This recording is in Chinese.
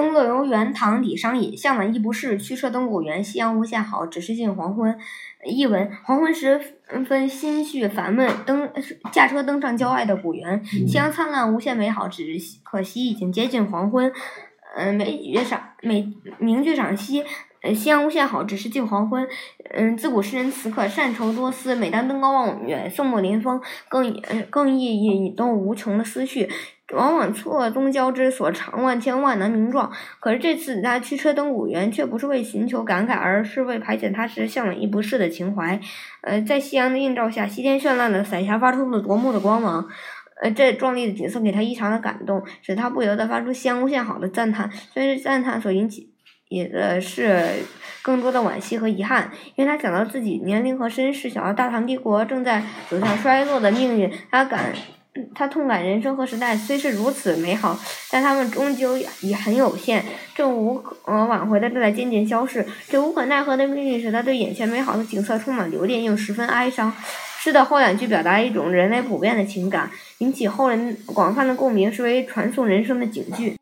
登乐游原，唐·李商隐。向晚意不适，驱车登古原。夕阳无限好，只是近黄昏。译文：黄昏时分，心绪烦闷，登驾车登上郊外的古原，夕阳灿烂，无限美好。只可惜已经接近黄昏。嗯，美剧赏美名句赏析。呃，夕阳无限好，只是近黄昏。嗯，自古诗人词客善愁多思，每当登高望远，肃穆临风，更更易引动无穷的思绪，往往错综交织，所长万千，万难名状。可是这次他驱车登古原，却不是为寻求感慨，而是为排遣他时向往亦不适的情怀。呃，在夕阳的映照下，西天绚烂的彩霞发出了夺目的光芒。呃，这壮丽的景色给他异常的感动，使他不由得发出“夕阳无限好”的赞叹。虽然赞叹所引起。也的是更多的惋惜和遗憾，因为他想到自己年龄和身世，想到大唐帝国正在走向衰落的命运，他感，他痛感人生和时代虽是如此美好，但他们终究也很有限，正无可挽回的正在渐渐消逝，这无可奈何的命运使他对眼前美好的景色充满留恋又十分哀伤。诗的后两句表达一种人类普遍的情感，引起后人广泛的共鸣，是为传颂人生的警句。